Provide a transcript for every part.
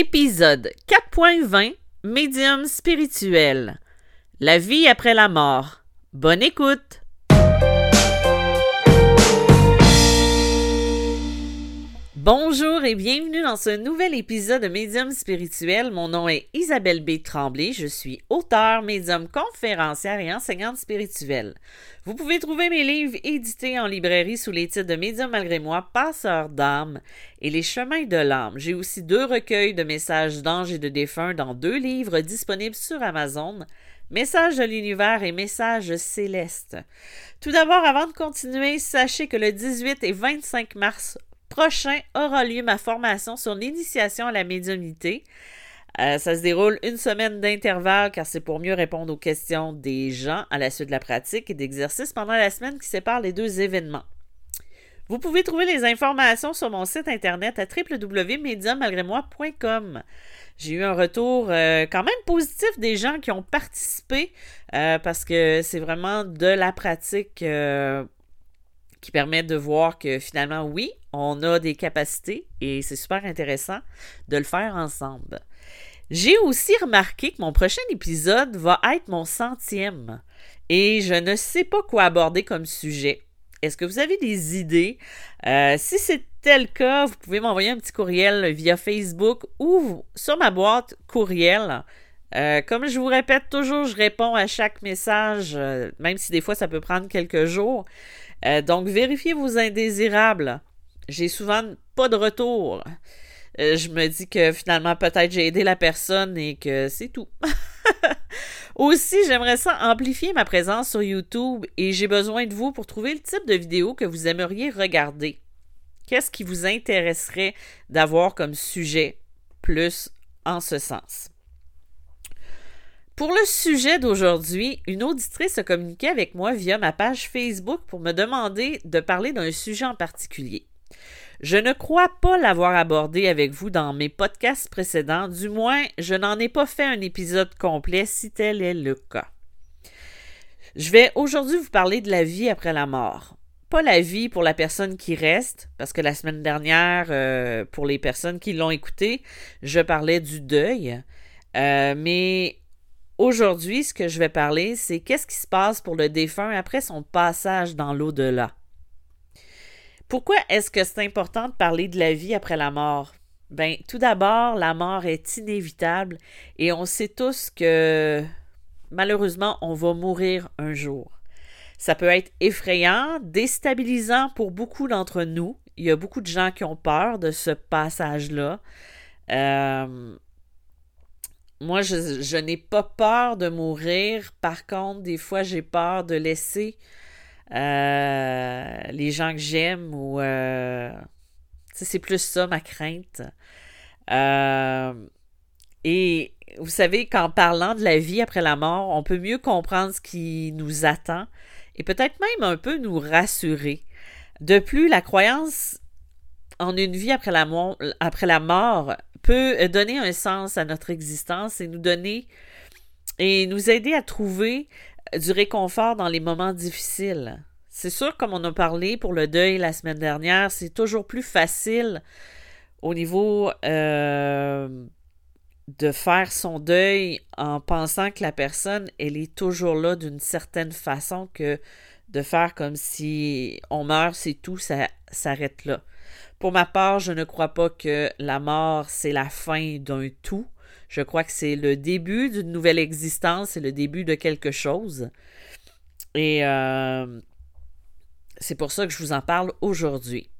Épisode 4.20 Médium spirituel. La vie après la mort. Bonne écoute. Bonjour et bienvenue dans ce nouvel épisode de Médium spirituel. Mon nom est Isabelle B. Tremblay. Je suis auteure, médium conférencière et enseignante spirituelle. Vous pouvez trouver mes livres édités en librairie sous les titres de Médium malgré moi, Passeur d'âme et Les chemins de l'âme. J'ai aussi deux recueils de messages d'anges et de défunts dans deux livres disponibles sur Amazon. Messages de l'univers et messages célestes. Tout d'abord, avant de continuer, sachez que le 18 et 25 mars prochain aura lieu ma formation sur l'initiation à la médiumnité. Euh, ça se déroule une semaine d'intervalle car c'est pour mieux répondre aux questions des gens à la suite de la pratique et d'exercice pendant la semaine qui sépare les deux événements. Vous pouvez trouver les informations sur mon site internet à www.mediummalgrémoi.com. J'ai eu un retour euh, quand même positif des gens qui ont participé euh, parce que c'est vraiment de la pratique qui permet de voir que finalement, oui, on a des capacités et c'est super intéressant de le faire ensemble. J'ai aussi remarqué que mon prochain épisode va être mon centième et je ne sais pas quoi aborder comme sujet. Est-ce que vous avez des idées? Euh, si c'était le cas, vous pouvez m'envoyer un petit courriel via Facebook ou sur ma boîte courriel. Euh, comme je vous répète toujours, je réponds à chaque message, euh, même si des fois ça peut prendre quelques jours. Donc, vérifiez vos indésirables j'ai souvent pas de retour. Euh, je me dis que finalement, peut-être j'ai aidé la personne et que c'est tout. Aussi, j'aimerais ça amplifier ma présence sur YouTube et j'ai besoin de vous pour trouver le type de vidéo que vous aimeriez regarder. Qu'est-ce qui vous intéresserait d'avoir comme sujet plus en ce sens? Pour le sujet d'aujourd'hui, une auditrice a communiqué avec moi via ma page Facebook pour me demander de parler d'un sujet en particulier. Je ne crois pas l'avoir abordé avec vous dans mes podcasts précédents, du moins je n'en ai pas fait un épisode complet si tel est le cas. Je vais aujourd'hui vous parler de la vie après la mort. Pas la vie pour la personne qui reste, parce que la semaine dernière, euh, pour les personnes qui l'ont écouté, je parlais du deuil. Euh, mais aujourd'hui, ce que je vais parler, c'est qu'est-ce qui se passe pour le défunt après son passage dans l'au-delà? Pourquoi est-ce que c'est important de parler de la vie après la mort? Ben, tout d'abord, la mort est inévitable et on sait tous que malheureusement, on va mourir un jour. Ça peut être effrayant, déstabilisant pour beaucoup d'entre nous. Il y a beaucoup de gens qui ont peur de ce passage-là. Euh, moi, je, n'ai pas peur de mourir. Par contre, des fois, j'ai peur de laisser euh, les gens que j'aime ou euh, c'est plus ça ma crainte. Euh, et vous savez qu'en parlant de la vie après la mort, on peut mieux comprendre ce qui nous attend et peut-être même un peu nous rassurer. De plus, la croyance en une vie après la mort peut donner un sens à notre existence et nous donner et nous aider à trouver du réconfort dans les moments difficiles. C'est sûr, comme on a parlé pour le deuil la semaine dernière, c'est toujours plus facile au niveau euh, de faire son deuil en pensant que la personne, elle est toujours là d'une certaine façon que de faire comme si on meurt, c'est tout, ça s'arrête là. Pour ma part, je ne crois pas que la mort, c'est la fin d'un tout. Je crois que c'est le début d'une nouvelle existence, c'est le début de quelque chose. Et euh, c'est pour ça que je vous en parle aujourd'hui.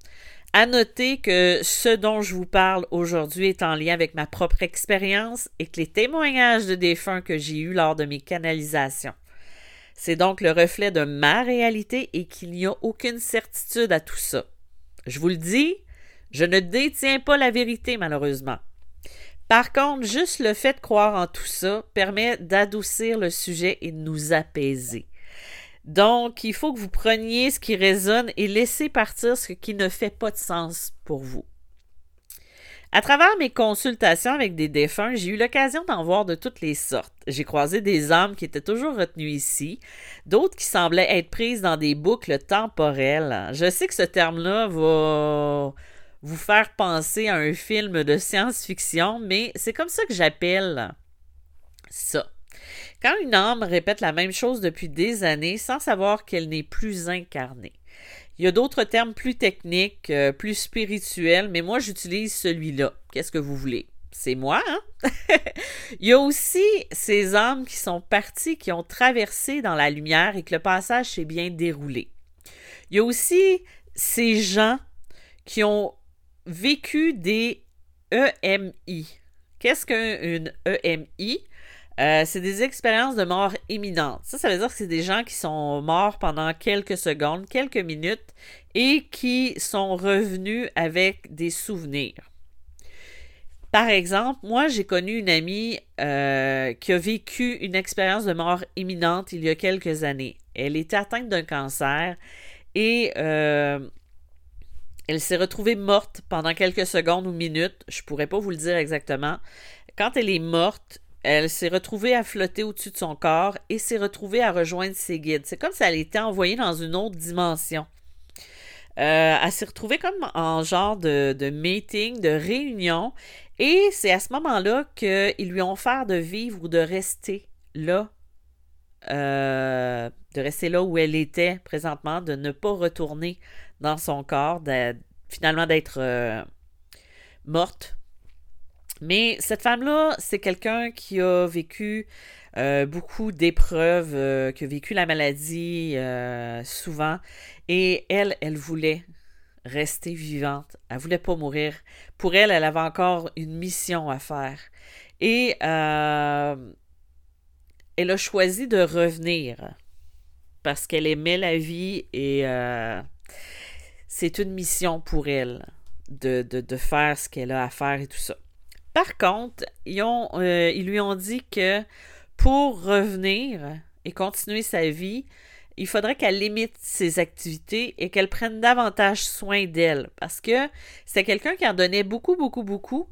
À noter que ce dont je vous parle aujourd'hui est en lien avec ma propre expérience et que les témoignages de défunts que j'ai eus lors de mes canalisations. C'est donc le reflet de ma réalité et qu'il n'y a aucune certitude à tout ça. Je vous le dis, je ne détiens pas la vérité malheureusement. Par contre, juste le fait de croire en tout ça permet d'adoucir le sujet et de nous apaiser. Donc, il faut que vous preniez ce qui résonne et laissez partir ce qui ne fait pas de sens pour vous. À travers mes consultations avec des défunts, j'ai eu l'occasion d'en voir de toutes les sortes. J'ai croisé des âmes qui étaient toujours retenues ici, d'autres qui semblaient être prises dans des boucles temporelles. Je sais que ce terme-là va vous faire penser à un film de science-fiction, mais c'est comme ça que j'appelle ça. Quand une âme répète la même chose depuis des années sans savoir qu'elle n'est plus incarnée. Il y a d'autres termes plus techniques, euh, plus spirituels, mais moi j'utilise celui-là. Qu'est-ce que vous voulez? C'est moi, hein? Il y a aussi ces âmes qui sont parties, qui ont traversé dans la lumière et que le passage s'est bien déroulé. Il y a aussi ces gens qui ont vécu des EMI. Qu'est-ce qu'une EMI? Euh, c'est des expériences de mort imminente. Ça, ça veut dire que c'est des gens qui sont morts pendant quelques secondes, quelques minutes, et qui sont revenus avec des souvenirs. Par exemple, moi, j'ai connu une amie euh, qui a vécu une expérience de mort imminente il y a quelques années. Elle était atteinte d'un cancer et euh, elle s'est retrouvée morte pendant quelques secondes ou minutes. Je ne pourrais pas vous le dire exactement. Quand elle est morte, elle s'est retrouvée à flotter au-dessus de son corps et s'est retrouvée à rejoindre ses guides. C'est comme si elle était envoyée dans une autre dimension. Euh, elle s'est retrouvée comme en genre de, meeting, de réunion, et c'est à ce moment-là qu'ils lui ont offert de vivre ou de rester là, euh, de rester là où elle était présentement, de ne pas retourner dans son corps, finalement d'être euh, morte. Mais cette femme-là, c'est quelqu'un qui a vécu euh, beaucoup d'épreuves, euh, qui a vécu la maladie souvent, et elle, elle voulait rester vivante. Elle voulait pas mourir. Pour elle, elle avait encore une mission à faire. Et elle a choisi de revenir parce qu'elle aimait la vie et c'est une mission pour elle de, de, faire ce qu'elle a à faire et tout ça. Par contre, euh, ils lui ont dit que pour revenir et continuer sa vie, il faudrait qu'elle limite ses activités et qu'elle prenne davantage soin d'elle parce que c'est quelqu'un qui en donnait beaucoup, beaucoup, beaucoup.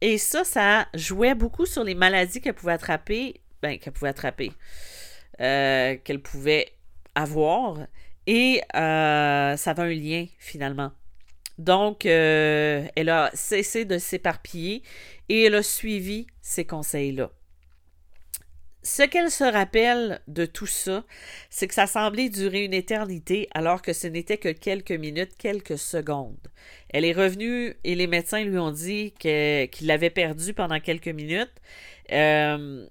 Et ça, ça jouait beaucoup sur les maladies qu'elle pouvait attraper, ben, qu'elle pouvait attraper, euh, qu'elle pouvait avoir. Et euh, ça avait un lien finalement. Donc, euh, elle a cessé de s'éparpiller et elle a suivi ces conseils-là. Ce qu'elle se rappelle de tout ça, c'est que ça semblait durer une éternité alors que ce n'était que quelques minutes, quelques secondes. Elle est revenue et les médecins lui ont dit qu'il l'avait perdue pendant quelques minutes. Euh,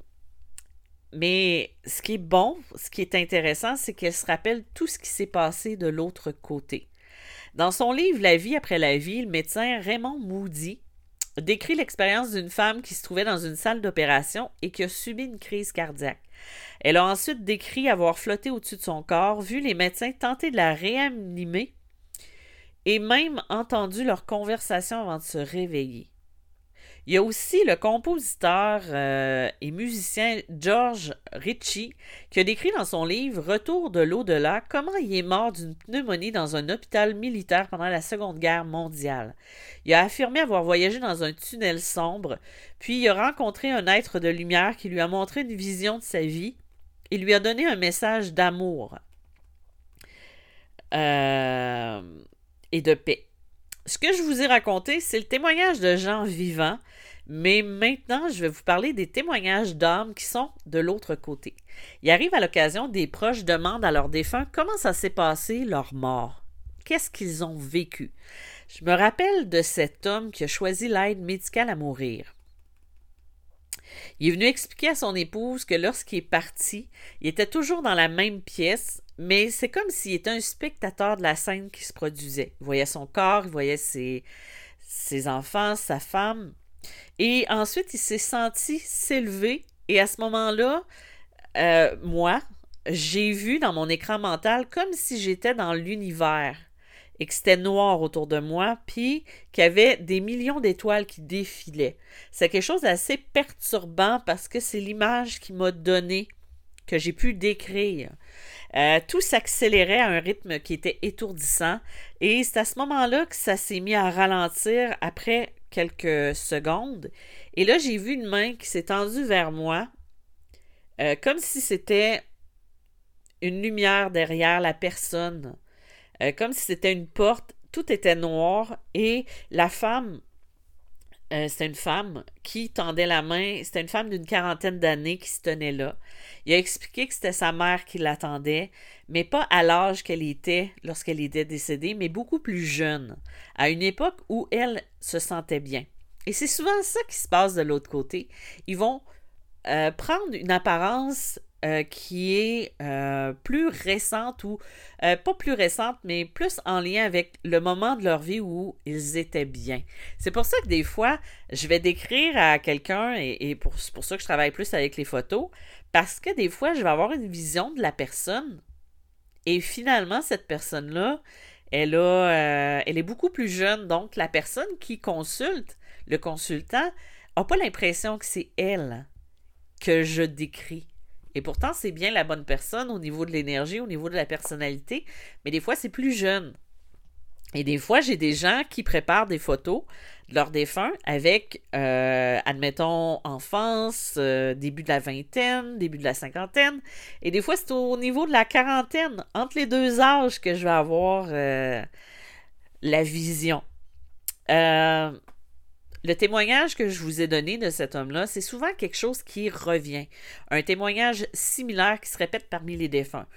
mais ce qui est bon, ce qui est intéressant, c'est qu'elle se rappelle tout ce qui s'est passé de l'autre côté. Dans son livre La vie après la vie, le médecin Raymond Moody décrit l'expérience d'une femme qui se trouvait dans une salle d'opération et qui a subi une crise cardiaque. Elle a ensuite décrit avoir flotté au-dessus de son corps, vu les médecins tenter de la réanimer et même entendu leur conversation avant de se réveiller. Il y a aussi le compositeur euh, et musicien George Ritchie qui a décrit dans son livre Retour de l'au-delà comment il est mort d'une pneumonie dans un hôpital militaire pendant la Seconde Guerre mondiale. Il a affirmé avoir voyagé dans un tunnel sombre, puis il a rencontré un être de lumière qui lui a montré une vision de sa vie et lui a donné un message d'amour euh, et de paix. Ce que je vous ai raconté, c'est le témoignage de gens vivants, mais maintenant, je vais vous parler des témoignages d'âmes qui sont de l'autre côté. Il arrive à l'occasion des proches demandent à leurs défunts comment ça s'est passé leur mort. Qu'est-ce qu'ils ont vécu? Je me rappelle de cet homme qui a choisi l'aide médicale à mourir. Il est venu expliquer à son épouse que lorsqu'il est parti, il était toujours dans la même pièce, mais c'est comme s'il était un spectateur de la scène qui se produisait. Il voyait son corps, il voyait ses, enfants, sa femme. Et ensuite, il s'est senti s'élever. Et à ce moment-là, euh, moi, j'ai vu dans mon écran mental comme si j'étais dans l'univers et que c'était noir autour de moi, puis qu'il y avait des millions d'étoiles qui défilaient. C'est quelque chose d'assez perturbant parce que c'est l'image qui m'a donné, que j'ai pu décrire. Euh, tout s'accélérait à un rythme qui était étourdissant, et c'est à ce moment-là que ça s'est mis à ralentir après quelques secondes. Et là, j'ai vu une main qui s'est tendue vers moi, euh, comme si c'était une lumière derrière la personne. Euh, comme si c'était une porte tout était noir et la femme euh, c'était une femme qui tendait la main. C'était une femme d'une quarantaine d'années qui se tenait là. Il a expliqué que c'était sa mère qui l'attendait, mais pas à l'âge qu'elle était lorsqu'elle était décédée, mais beaucoup plus jeune, à une époque où elle se sentait bien. Et c'est souvent ça qui se passe de l'autre côté. Ils vont euh, prendre une apparence euh, qui est euh, plus récente ou pas plus récente, mais plus en lien avec le moment de leur vie où ils étaient bien. C'est pour ça que des fois, je vais décrire à quelqu'un, et, pour, pour ça que je travaille plus avec les photos, parce que des fois, je vais avoir une vision de la personne, et finalement, cette personne-là, elle, a, elle est beaucoup plus jeune, donc la personne qui consulte, le consultant, n'a pas l'impression que c'est elle que je décris. Et pourtant, c'est bien la bonne personne au niveau de l'énergie, au niveau de la personnalité, mais des fois, c'est plus jeune. Et des fois, j'ai des gens qui préparent des photos de leurs défunts avec, euh, admettons, enfance, euh, début de la vingtaine, début de la cinquantaine. Et des fois, c'est au niveau de la quarantaine, entre les deux âges, que je vais avoir euh, la vision. Le témoignage que je vous ai donné de cet homme-là, c'est souvent quelque chose qui revient. Un témoignage similaire qui se répète parmi les défunts.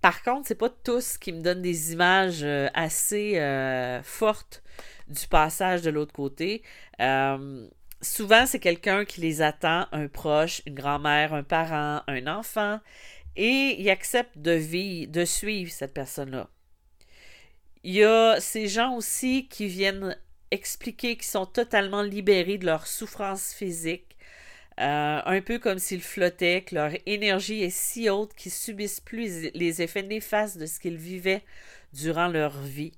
Par contre, c'est pas tous qui me donnent des images euh, assez euh, fortes du passage de l'autre côté. Euh, souvent, c'est quelqu'un qui les attend, un proche, une grand-mère, un parent, un enfant, et il accepte de vivre, de suivre cette personne-là. Il y a ces gens aussi qui viennent expliquer qu'ils sont totalement libérés de leur souffrance physique, euh, un peu comme s'ils flottaient, que leur énergie est si haute qu'ils subissent plus les effets néfastes de ce qu'ils vivaient durant leur vie.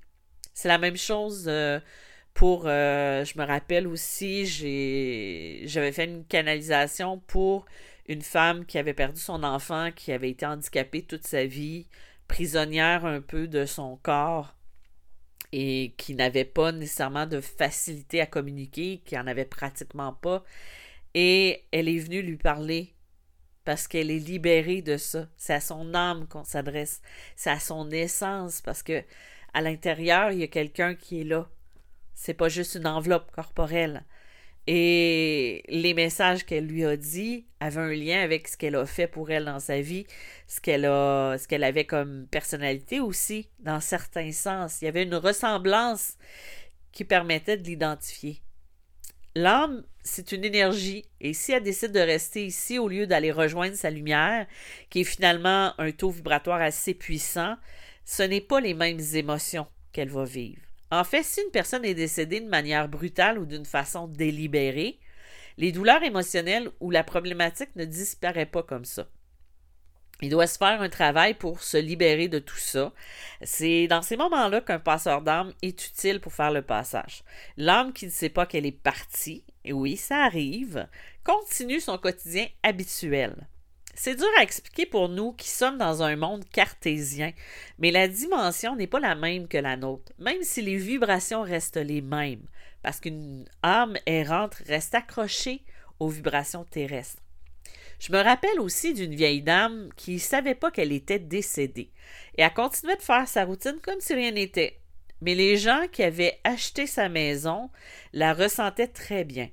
C'est la même chose euh, pour, euh, je me rappelle aussi, j'avais fait une canalisation pour une femme qui avait perdu son enfant, qui avait été handicapée toute sa vie, prisonnière un peu de son corps et qui n'avait pas nécessairement de facilité à communiquer, qui en avait pratiquement pas. Et elle est venue lui parler parce qu'elle est libérée de ça. C'est à son âme qu'on s'adresse, c'est à son essence parce que à l'intérieur, il y a quelqu'un qui est là. C'est pas juste une enveloppe corporelle. Et les messages qu'elle lui a dit avaient un lien avec ce qu'elle a fait pour elle dans sa vie, ce qu'elle avait comme personnalité aussi, dans certains sens. Il y avait une ressemblance qui permettait de l'identifier. L'âme, c'est une énergie, et si elle décide de rester ici au lieu d'aller rejoindre sa lumière, qui est finalement un taux vibratoire assez puissant, ce n'est pas les mêmes émotions qu'elle va vivre. En fait, si une personne est décédée de manière brutale ou d'une façon délibérée, les douleurs émotionnelles ou la problématique ne disparaît pas comme ça. Il doit se faire un travail pour se libérer de tout ça. C'est dans ces moments-là qu'un passeur d'âme est utile pour faire le passage. L'âme qui ne sait pas qu'elle est partie, et oui, ça arrive, continue son quotidien habituel. C'est dur à expliquer pour nous qui sommes dans un monde cartésien, mais la dimension n'est pas la même que la nôtre, même si les vibrations restent les mêmes, parce qu'une âme errante reste accrochée aux vibrations terrestres. Je me rappelle aussi d'une vieille dame qui ne savait pas qu'elle était décédée et a continué de faire sa routine comme si rien n'était. Mais les gens qui avaient acheté sa maison la ressentaient très bien.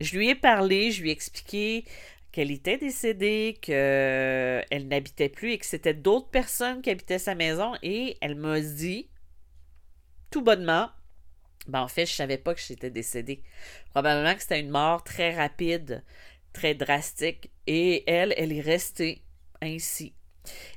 Je lui ai parlé, je lui ai expliqué qu'elle était décédée, qu'elle n'habitait plus et que c'était d'autres personnes qui habitaient sa maison et elle m'a dit, tout bonnement, ben en fait, je savais pas que j'étais décédée. Probablement que c'était une mort très rapide, très drastique et elle, elle est restée ainsi.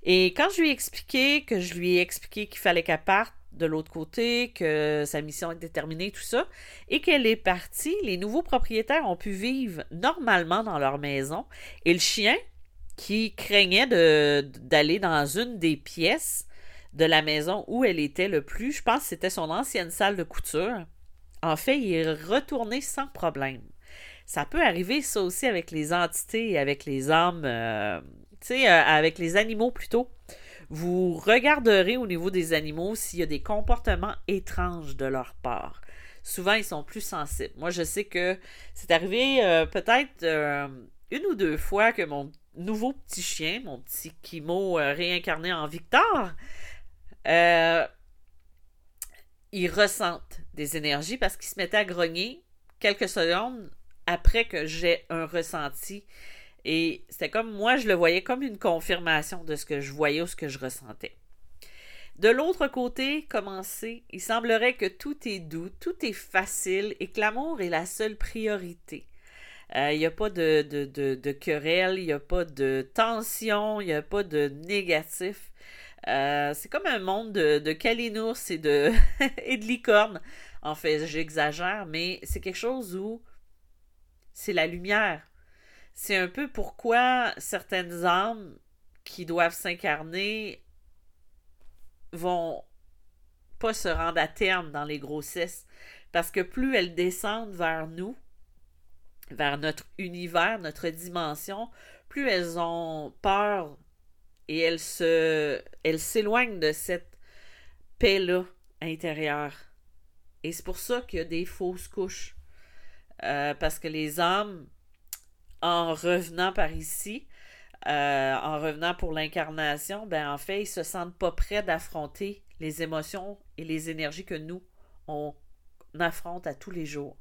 Et quand je lui ai expliqué que je lui ai expliqué qu'il fallait qu'elle parte, de l'autre côté, que sa mission est déterminée, tout ça, et qu'elle est partie, les nouveaux propriétaires ont pu vivre normalement dans leur maison, et le chien, qui craignait d'aller dans une des pièces de la maison où elle était le plus, je pense que c'était son ancienne salle de couture, en fait, il est retourné sans problème. Ça peut arriver, ça aussi, avec les entités avec les âmes, euh, tu sais, euh, avec les animaux plutôt. Vous regarderez au niveau des animaux s'il y a des comportements étranges de leur part. Souvent, ils sont plus sensibles. Moi, je sais que c'est arrivé euh, peut-être euh, une ou deux fois que mon nouveau petit chien, mon petit Kimo euh, réincarné en Victor, ils ressentent des énergies parce qu'ils se mettaient à grogner quelques secondes après que j'ai un ressenti. Et c'était comme moi, je le voyais comme une confirmation de ce que je voyais ou ce que je ressentais. De l'autre côté, commencer, il semblerait que tout est doux, tout est facile et que l'amour est la seule priorité. Euh, il n'y a pas de, de, querelle, il n'y a pas de tension, il n'y a pas de négatif. Euh, c'est comme un monde de, de calinours et de, et de licornes. En fait, j'exagère, mais c'est quelque chose où c'est la lumière. C'est un peu pourquoi certaines âmes qui doivent s'incarner vont pas se rendre à terme dans les grossesses. Parce que plus elles descendent vers nous, vers notre univers, notre dimension, plus elles ont peur et elles se elles s'éloignent de cette paix-là intérieure. Et c'est pour ça qu'il y a des fausses couches. Euh, parce que les âmes, en revenant par ici, euh, en revenant pour l'incarnation, ben en fait, ils se sentent pas prêts d'affronter les émotions et les énergies que nous, on affronte à tous les jours.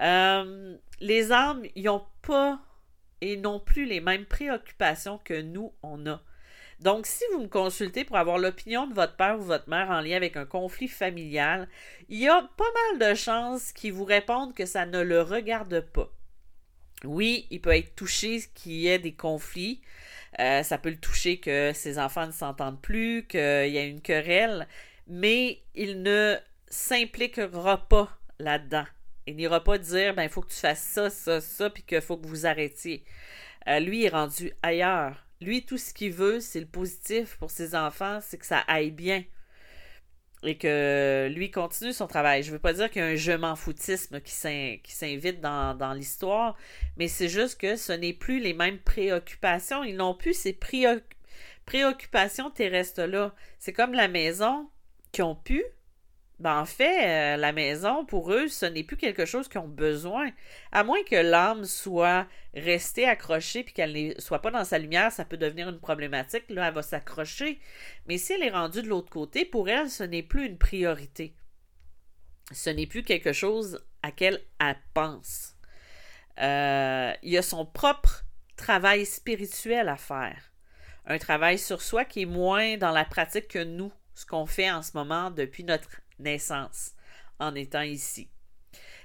Euh, les âmes, ils n'ont pas et non plus les mêmes préoccupations que nous, on a. Donc, si vous me consultez pour avoir l'opinion de votre père ou votre mère en lien avec un conflit familial, il y a pas mal de chances qu'ils vous répondent que ça ne le regarde pas. Oui, il peut être touché qu'il y ait des conflits. Euh, ça peut le toucher que ses enfants ne s'entendent plus, qu'il y a une querelle, mais il ne s'impliquera pas là-dedans. Il n'ira pas dire, ben, il faut que tu fasses ça, ça, ça, puis qu'il faut que vous arrêtiez. Euh, lui est rendu ailleurs. Lui, tout ce qu'il veut, c'est le positif pour ses enfants, c'est que ça aille bien et que lui continue son travail. Je ne veux pas dire qu'il y a un je m'en foutisme qui s'invite dans, l'histoire, mais c'est juste que ce n'est plus les mêmes préoccupations. Ils n'ont plus ces préoccupations terrestres-là. C'est comme la maison qui ont pu, ben, en fait, euh, la maison, pour eux, ce n'est plus quelque chose qu'ils ont besoin. À moins que l'âme soit restée accrochée puis qu'elle ne soit pas dans sa lumière, ça peut devenir une problématique. Là, elle va s'accrocher. Mais si elle est rendue de l'autre côté, pour elle, ce n'est plus une priorité. Ce n'est plus quelque chose à laquelle elle pense. Euh, il y a son propre travail spirituel à faire. Un travail sur soi qui est moins dans la pratique que nous, ce qu'on fait en ce moment depuis notre naissance en étant ici.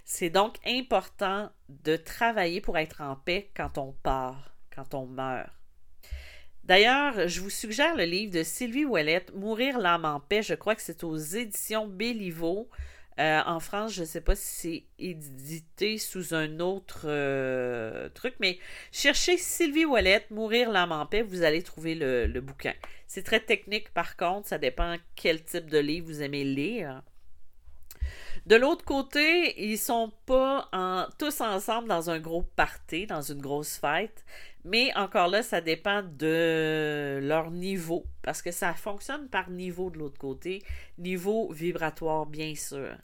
C'est donc important de travailler pour être en paix quand on part, quand on meurt. D'ailleurs, je vous suggère le livre de Sylvie Ouellette, Mourir l'âme en paix. Je crois que c'est aux éditions Béliveau. Euh, en France, je ne sais pas si c'est édité sous un autre euh, truc, mais cherchez Sylvie Ouellette, Mourir l'âme en paix, vous allez trouver le, le bouquin. C'est très technique par contre, ça dépend quel type de livre vous aimez lire. De l'autre côté, ils sont pas tous ensemble dans un gros party, dans une grosse fête, mais encore là, ça dépend de leur niveau, parce que ça fonctionne par niveau de l'autre côté, niveau vibratoire bien sûr.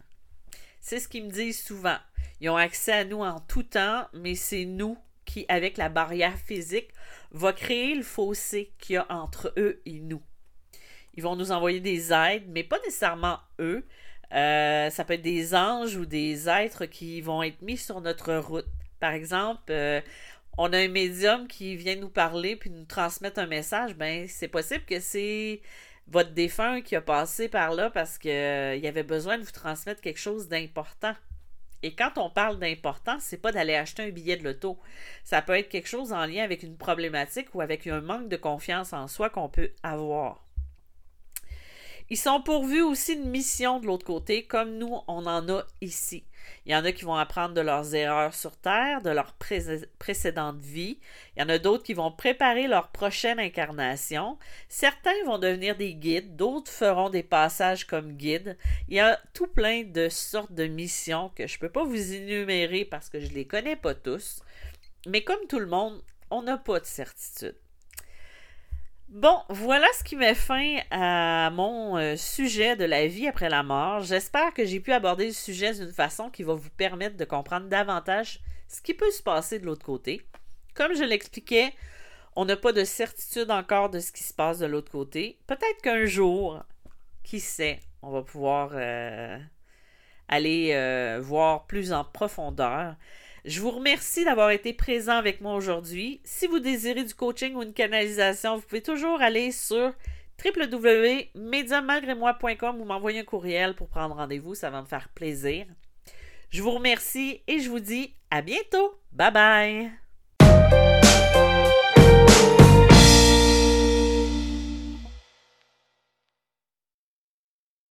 C'est ce qu'ils me disent souvent. Ils ont accès à nous en tout temps, mais c'est nous qui, avec la barrière physique, va créer le fossé qu'il y a entre eux et nous. Ils vont nous envoyer des aides, mais pas nécessairement eux. Euh, ça peut être des anges ou des êtres qui vont être mis sur notre route. Par exemple, euh, on a un médium qui vient nous parler puis nous transmettre un message. Ben, c'est possible que c'est votre défunt qui a passé par là parce qu'il euh, avait besoin de vous transmettre quelque chose d'important. Et quand on parle d'important, c'est pas d'aller acheter un billet de loto. Ça peut être quelque chose en lien avec une problématique ou avec un manque de confiance en soi qu'on peut avoir. Ils sont pourvus aussi de mission de l'autre côté, comme nous, on en a ici. Il y en a qui vont apprendre de leurs erreurs sur Terre, de leur précédente vie. Il y en a d'autres qui vont préparer leur prochaine incarnation. Certains vont devenir des guides, d'autres feront des passages comme guides. Il y a tout plein de sortes de missions que je ne peux pas vous énumérer parce que je ne les connais pas tous. Mais comme tout le monde, on n'a pas de certitude. Bon, voilà ce qui met fin à mon euh, sujet de la vie après la mort. J'espère que j'ai pu aborder le sujet d'une façon qui va vous permettre de comprendre davantage ce qui peut se passer de l'autre côté. Comme je l'expliquais, on n'a pas de certitude encore de ce qui se passe de l'autre côté. Peut-être qu'un jour, qui sait, on va pouvoir aller voir plus en profondeur. Je vous remercie d'avoir été présent avec moi aujourd'hui. Si vous désirez du coaching ou une canalisation, vous pouvez toujours aller sur www.mediamalgrémoi.com ou m'envoyer un courriel pour prendre rendez-vous. Ça va me faire plaisir. Je vous remercie et je vous dis à bientôt. Bye bye.